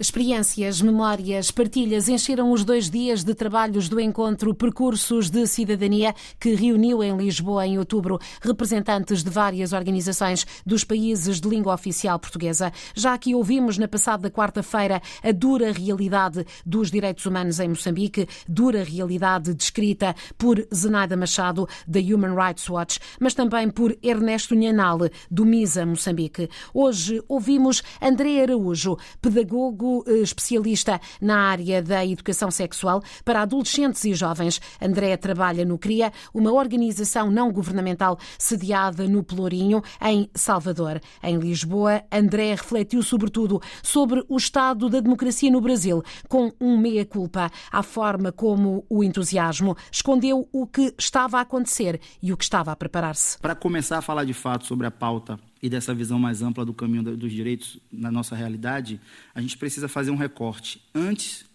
Experiências, memórias, partilhas encheram os dois dias de trabalhos do encontro Percursos de Cidadania, que reuniu em Lisboa em outubro representantes de várias organizações dos países de língua oficial portuguesa. Já aqui ouvimos na passada quarta-feira a dura realidade dos direitos humanos em Moçambique, dura realidade descrita por Zenaida Machado, da Human Rights Watch, mas também por Ernesto Nhanal, do MISA Moçambique. Hoje ouvimos André Araújo, pedagogo eh, especialista na área da educação sexual para adolescentes e jovens. André trabalha no CRIA, uma organização não governamental sediada no Pelourinho, em Salvador. Em Lisboa, André refletiu sobretudo sobre o estado da democracia no Brasil, com um meia-culpa à forma como o entusiasmo escondeu o que estava a acontecer e o que estava a preparar-se. Para começar a falar de fato sobre a pauta e dessa visão mais ampla do caminho dos direitos na nossa realidade, a gente precisa fazer um recorte antes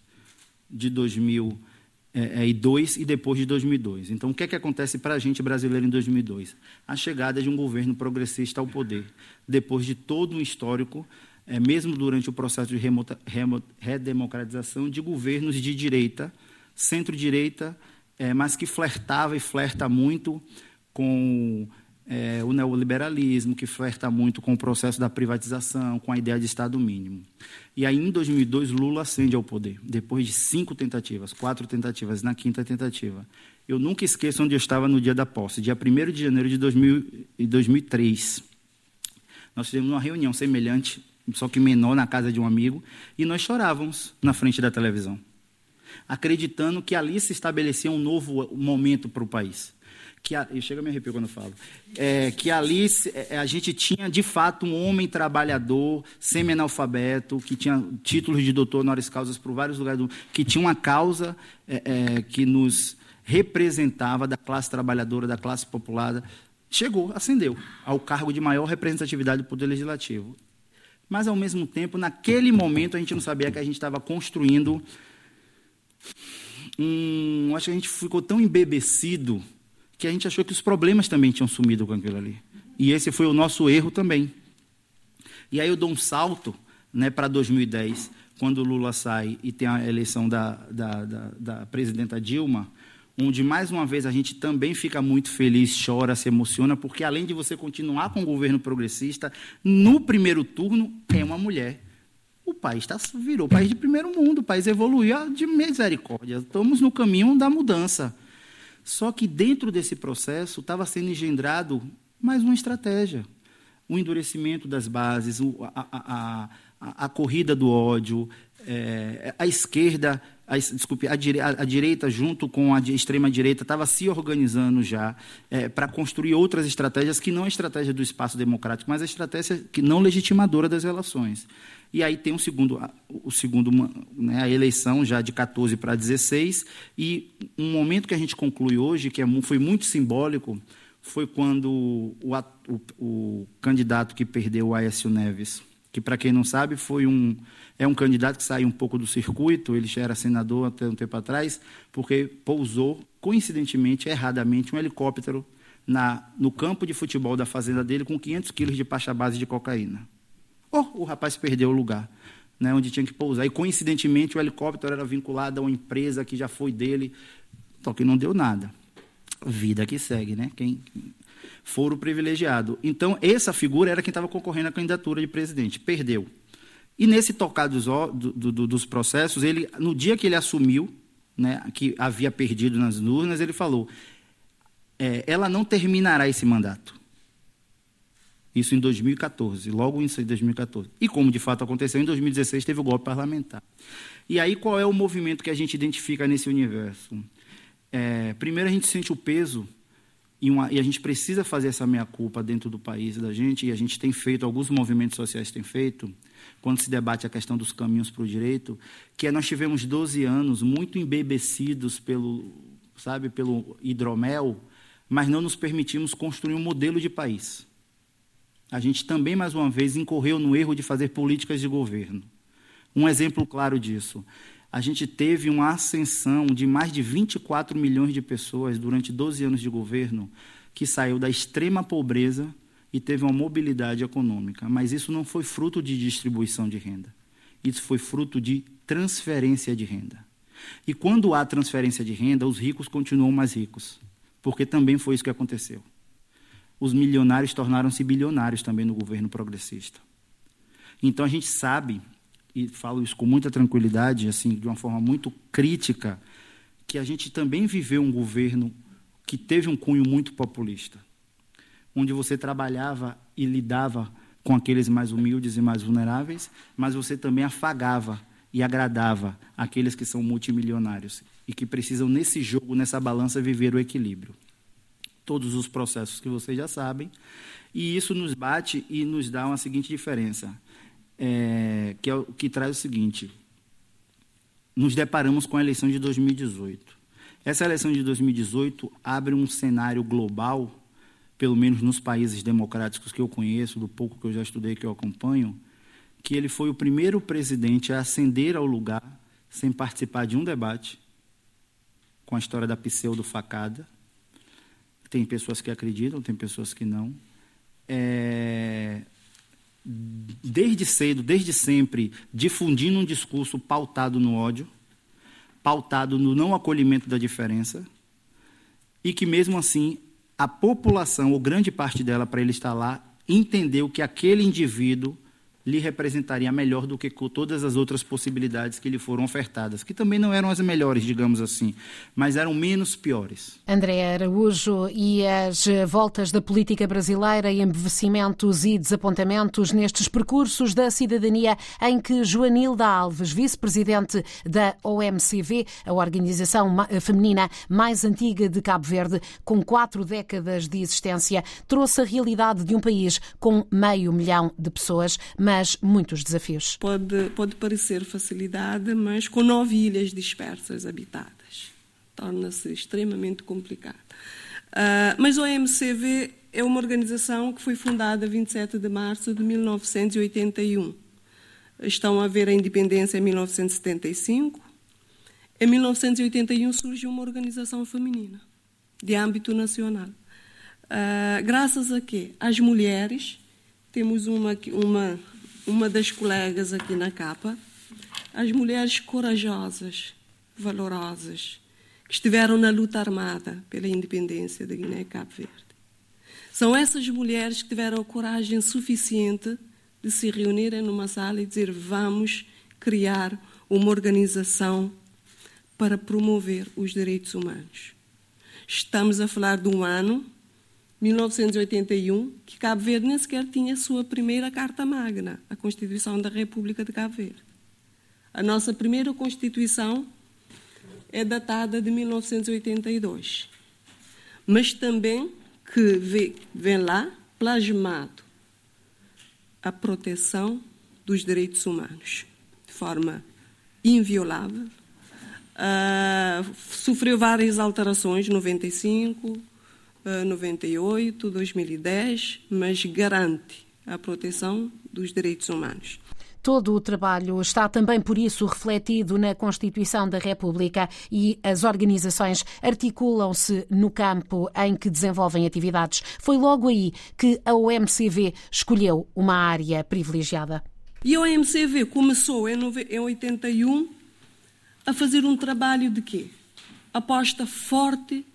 de 2002 e depois de 2002. Então, o que é que acontece para a gente brasileiro em 2002? A chegada de um governo progressista ao poder, depois de todo um histórico, é, mesmo durante o processo de redemocratização, de governos de direita, centro-direita, é, mas que flertava e flerta muito com é, o neoliberalismo, que flerta muito com o processo da privatização, com a ideia de Estado mínimo. E aí, em 2002, Lula ascende ao poder, depois de cinco tentativas, quatro tentativas, na quinta tentativa. Eu nunca esqueço onde eu estava no dia da posse, dia 1 de janeiro de 2000, 2003. Nós fizemos uma reunião semelhante, só que menor, na casa de um amigo, e nós chorávamos na frente da televisão, acreditando que ali se estabelecia um novo momento para o país que a, eu chego a me arrepio quando falo, é, que ali é, a gente tinha de fato um homem trabalhador, semi-analfabeto, que tinha títulos de doutor honoris causas por vários lugares, do, que tinha uma causa é, é, que nos representava da classe trabalhadora, da classe popular, chegou, ascendeu ao cargo de maior representatividade do Poder Legislativo. Mas, ao mesmo tempo, naquele momento, a gente não sabia que a gente estava construindo um. Acho que a gente ficou tão embebecido que a gente achou que os problemas também tinham sumido com aquilo ali. E esse foi o nosso erro também. E aí eu dou um salto né, para 2010, quando o Lula sai e tem a eleição da, da, da, da presidenta Dilma, onde mais uma vez a gente também fica muito feliz, chora, se emociona, porque além de você continuar com o governo progressista, no primeiro turno é uma mulher. O país tá, virou país de primeiro mundo, o país evoluiu de misericórdia. Estamos no caminho da mudança. Só que dentro desse processo estava sendo engendrado mais uma estratégia. O endurecimento das bases, a, a, a, a corrida do ódio, é, a esquerda, a, desculpe, a, a, direita junto com a extrema-direita estava se organizando já é, para construir outras estratégias que não a estratégia do espaço democrático, mas a estratégia que não legitimadora das relações. E aí tem um segundo, o segundo, né, a eleição já de 14 para 16, e um momento que a gente conclui hoje, que é, foi muito simbólico, foi quando o, o, o candidato que perdeu, o Aécio Neves, que para quem não sabe foi um é um candidato que saiu um pouco do circuito, ele já era senador até um tempo atrás, porque pousou coincidentemente, erradamente, um helicóptero na, no campo de futebol da fazenda dele com 500 quilos de pasta base de cocaína. Oh, o rapaz perdeu o lugar né, onde tinha que pousar. E, coincidentemente, o helicóptero era vinculado a uma empresa que já foi dele, só que não deu nada. Vida que segue, né? Quem for o privilegiado. Então, essa figura era quem estava concorrendo à candidatura de presidente. Perdeu. E nesse tocar dos, do, do, dos processos, ele, no dia que ele assumiu, né, que havia perdido nas urnas, ele falou: é, ela não terminará esse mandato. Isso em 2014, logo em 2014. E como de fato aconteceu, em 2016 teve o golpe parlamentar. E aí qual é o movimento que a gente identifica nesse universo? É, primeiro a gente sente o peso e, uma, e, a gente precisa fazer essa meia-culpa dentro do país da gente, e a gente tem feito, alguns movimentos sociais têm feito, quando se debate a questão dos caminhos para o direito, que é nós tivemos 12 anos muito embebecidos pelo, sabe, pelo hidromel, mas não nos permitimos construir um modelo de país a gente também, mais uma vez, incorreu no erro de fazer políticas de governo. Um exemplo claro disso. A gente teve uma ascensão de mais de 24 milhões de pessoas durante 12 anos de governo que saiu da extrema pobreza e teve uma mobilidade econômica. Mas isso não foi fruto de distribuição de renda. Isso foi fruto de transferência de renda. E quando há transferência de renda, os ricos continuam mais ricos, porque também foi isso que aconteceu. Os milionários tornaram-se bilionários também no governo progressista. Então a gente sabe, e falo isso com muita tranquilidade, assim, de uma forma muito crítica, que a gente também viveu um governo que teve um cunho muito populista, onde você trabalhava e lidava com aqueles mais humildes e mais vulneráveis, mas você também afagava e agradava aqueles que são multimilionários e que precisam, nesse jogo, nessa balança, viver o equilíbrio. Todos os processos que vocês já sabem, e isso nos bate e nos dá uma seguinte diferença, é, que, é o, que traz o seguinte: nos deparamos com a eleição de 2018. Essa eleição de 2018 abre um cenário global pelo menos nos países democráticos que eu conheço, do pouco que eu já estudei, que eu acompanho, que ele foi o primeiro presidente a ascender ao lugar sem participar de um debate com a história da pseudo-facada. Tem pessoas que acreditam, tem pessoas que não. É, desde cedo, desde sempre, difundindo um discurso pautado no ódio, pautado no não acolhimento da diferença, e que mesmo assim a população, ou grande parte dela, para ele estar lá, entendeu que aquele indivíduo lhe representaria melhor do que todas as outras possibilidades que lhe foram ofertadas, que também não eram as melhores, digamos assim, mas eram menos piores. André Araújo e as voltas da política brasileira, embevecimentos e desapontamentos nestes percursos da cidadania em que Joanilda Alves, vice-presidente da OMCV, a organização feminina mais antiga de Cabo Verde, com quatro décadas de existência, trouxe a realidade de um país com meio milhão de pessoas, mas mas muitos desafios. Pode, pode parecer facilidade, mas com nove ilhas dispersas habitadas. Torna-se extremamente complicado. Uh, mas o OMCV é uma organização que foi fundada 27 de março de 1981. Estão a ver a independência em 1975. Em 1981 surge uma organização feminina de âmbito nacional. Uh, graças a quê? As mulheres, temos uma, uma uma das colegas aqui na capa, as mulheres corajosas, valorosas, que estiveram na luta armada pela independência da Guiné e Cabo Verde. São essas mulheres que tiveram a coragem suficiente de se reunirem numa sala e dizer: vamos criar uma organização para promover os direitos humanos. Estamos a falar de um ano 1981, que Cabo Verde nem sequer tinha sua primeira Carta Magna, a Constituição da República de Cabo Verde. A nossa primeira Constituição é datada de 1982, mas também que vem lá plasmado a proteção dos direitos humanos de forma inviolável. Uh, sofreu várias alterações, 95, 98, 2010, mas garante a proteção dos direitos humanos. Todo o trabalho está também, por isso, refletido na Constituição da República e as organizações articulam-se no campo em que desenvolvem atividades. Foi logo aí que a OMCV escolheu uma área privilegiada. E a OMCV começou em 81 a fazer um trabalho de quê? Aposta forte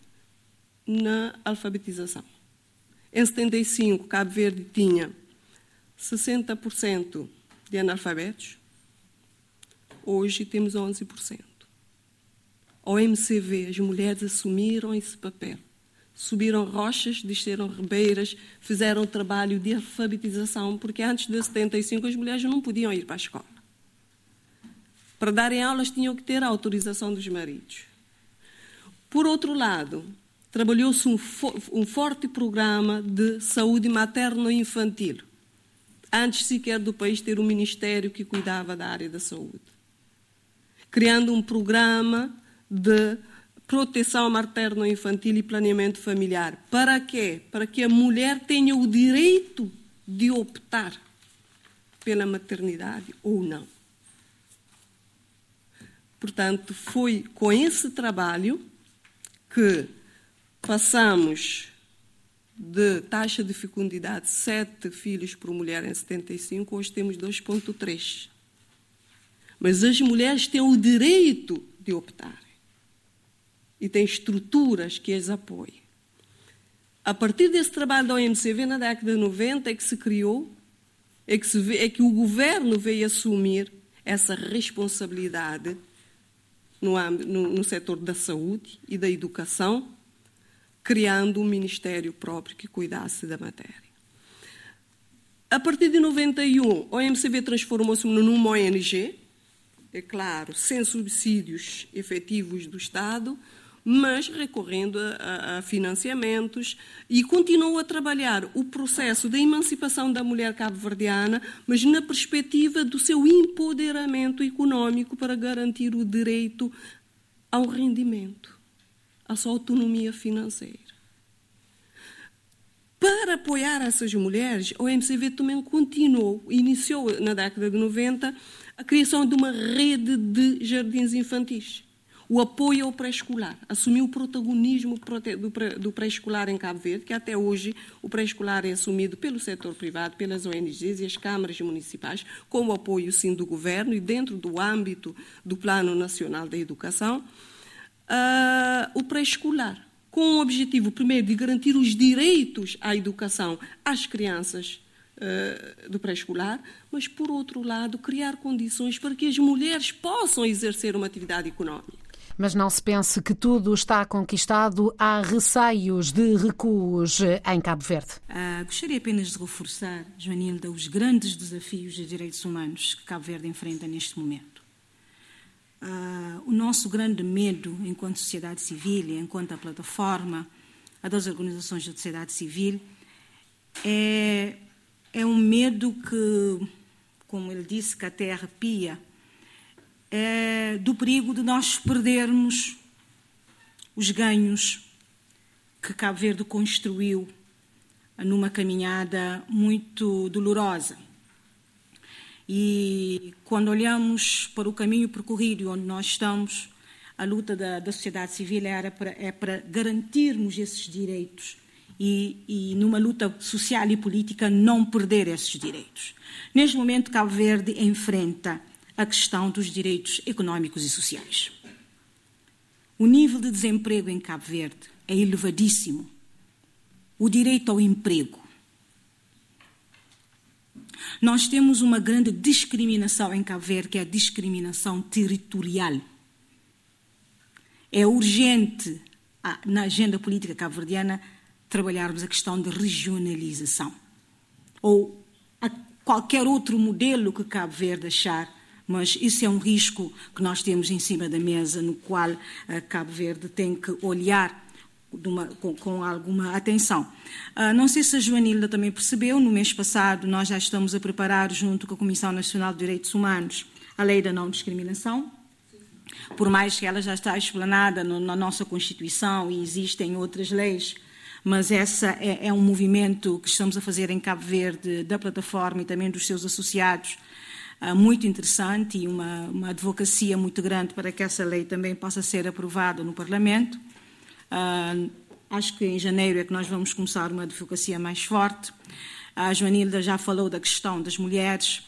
na alfabetização. Em 75, Cabo Verde tinha 60% de analfabetos, hoje temos 11%. Ao MCV, as mulheres assumiram esse papel. Subiram rochas, desceram ribeiras, fizeram trabalho de alfabetização, porque antes de 75 as mulheres não podiam ir para a escola. Para darem aulas tinham que ter a autorização dos maridos. Por outro lado, trabalhou-se um, um, forte programa de saúde materno-infantil, antes sequer do país ter um ministério que cuidava da área da saúde. Criando um programa de proteção materno-infantil e planeamento familiar. Para quê? Para que a mulher tenha o direito de optar pela maternidade ou não. Portanto, foi com esse trabalho que Passamos de taxa de fecundidade 7 filhos por mulher em 75, hoje temos 2,3. Mas as mulheres têm o direito de optar. E têm estruturas que as apoiem. A partir desse trabalho da OMCV, na década de 90, é que se criou, é que, se vê, é que o governo veio assumir essa responsabilidade no, no, no setor da saúde e da educação, criando um ministério próprio que cuidasse da matéria. A partir de 91, a OMCV transformou-se numa ONG, é claro, sem subsídios efetivos do Estado, mas recorrendo a, a, financiamentos e continuou a trabalhar o processo da emancipação da mulher cabo-verdiana, mas na perspectiva do seu empoderamento econômico para garantir o direito ao rendimento, à sua autonomia financeira. Para apoiar essas mulheres, o MCV também continuou, iniciou na década de 90 a criação de uma rede de jardins infantis. O apoio ao pré-escolar, assumiu o protagonismo do pré-escolar em Cabo Verde, que até hoje o pré-escolar é assumido pelo setor privado, pelas ONGs e as câmaras municipais, com o apoio sim do governo e dentro do âmbito do Plano Nacional da Educação, uh, o pré-escolar, com o objetivo, primeiro, de garantir os direitos à educação às crianças uh, do pré-escolar, mas, por outro lado, criar condições para que as mulheres possam exercer uma atividade económica. Mas não se pense que tudo está conquistado. Há receios de recuos em Cabo Verde. Ah, gostaria apenas de reforçar, Joanilda, os grandes desafios de direitos humanos que Cabo Verde enfrenta neste momento. Ah, o nosso grande medo, enquanto sociedade civil e enquanto a plataforma das organizações da sociedade civil, é, é um medo que, como ele disse, que até arrepia é, do perigo de nós perdermos os ganhos que Cabo Verde construiu numa caminhada muito dolorosa. E quando olhamos para o caminho percorrido onde nós estamos, a luta da, da sociedade civil era para, é para garantirmos esses direitos e, e, numa luta social e política, não perder esses direitos. Neste momento, Cabo Verde enfrenta a questão dos direitos económicos e sociais. O nível de desemprego em Cabo Verde é elevadíssimo. O direito ao emprego. Nós temos uma grande discriminação em Cabo Verde, que é a discriminação territorial. É urgente, na agenda política cabo-verdiana, trabalharmos a questão de regionalização. Ou qualquer outro modelo que Cabo Verde achar mas isso é um risco que nós temos em cima da mesa, no qual uh, Cabo Verde tem que olhar uma, com, com, alguma atenção. Uh, não sei se a Joanilda também percebeu, no mês passado nós já estamos a preparar, junto com a Comissão Nacional de Direitos Humanos, a Lei da Não Discriminação, por mais que ela já está explanada no, na nossa Constituição e existem outras leis, mas essa é, é, um movimento que estamos a fazer em Cabo Verde, da plataforma e também dos seus associados, ah, muito interessante e uma, uma advocacia muito grande para que essa lei também possa ser aprovada no Parlamento. Uh, acho que em janeiro é que nós vamos começar uma advocacia mais forte. A Joanilda já falou da questão das mulheres.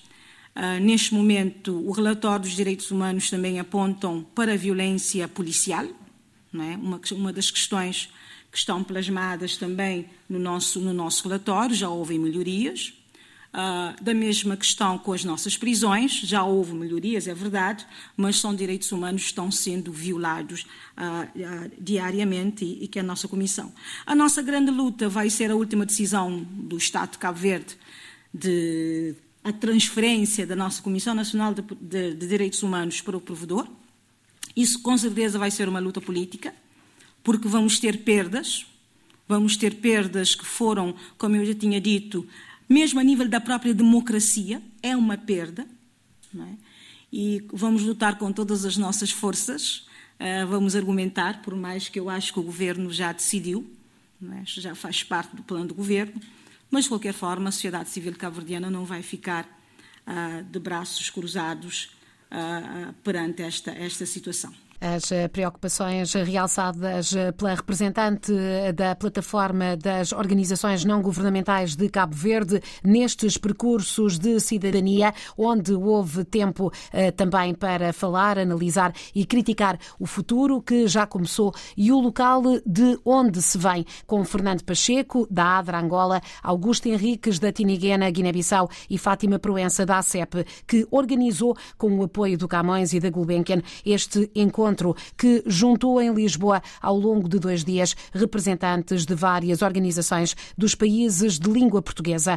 Uh, neste momento, o relatório dos direitos humanos também apontam para a violência policial, é? uma, uma das questões que estão plasmadas também no nosso, no nosso relatório, já houve melhorias. Uh, da mesma questão com as nossas prisões, já houve melhorias, é verdade, mas são direitos humanos que estão sendo violados uh, diariamente e, e, que é a nossa comissão. A nossa grande luta vai ser a última decisão do Estado de Cabo Verde de a transferência da nossa Comissão Nacional de, de, de Direitos Humanos para o provedor. Isso com certeza vai ser uma luta política, porque vamos ter perdas, vamos ter perdas que foram, como eu já tinha dito, mesmo a nível da própria democracia, é uma perda. É? E vamos lutar com todas as nossas forças, uh, vamos argumentar, por mais que eu acho que o governo já decidiu, é? já faz parte do plano do governo, mas de qualquer forma a sociedade civil cabo-verdiana não vai ficar uh, de braços cruzados uh, perante esta, esta situação. As eh, preocupações realçadas eh, pela representante eh, da plataforma das organizações não governamentais de Cabo Verde nestes percursos de cidadania, onde houve tempo também para falar, analisar e criticar o futuro que já começou e o local de onde se vem, com Fernando Pacheco, da ADRA Angola, Augusto Henriques, da Tiniguena, Guiné-Bissau e Fátima Proença, da ACEP, que organizou, com o apoio do Camões e da Gulbenkian, este encontro encontro que juntou em Lisboa, ao longo de dois dias, representantes de várias organizações dos países de língua portuguesa.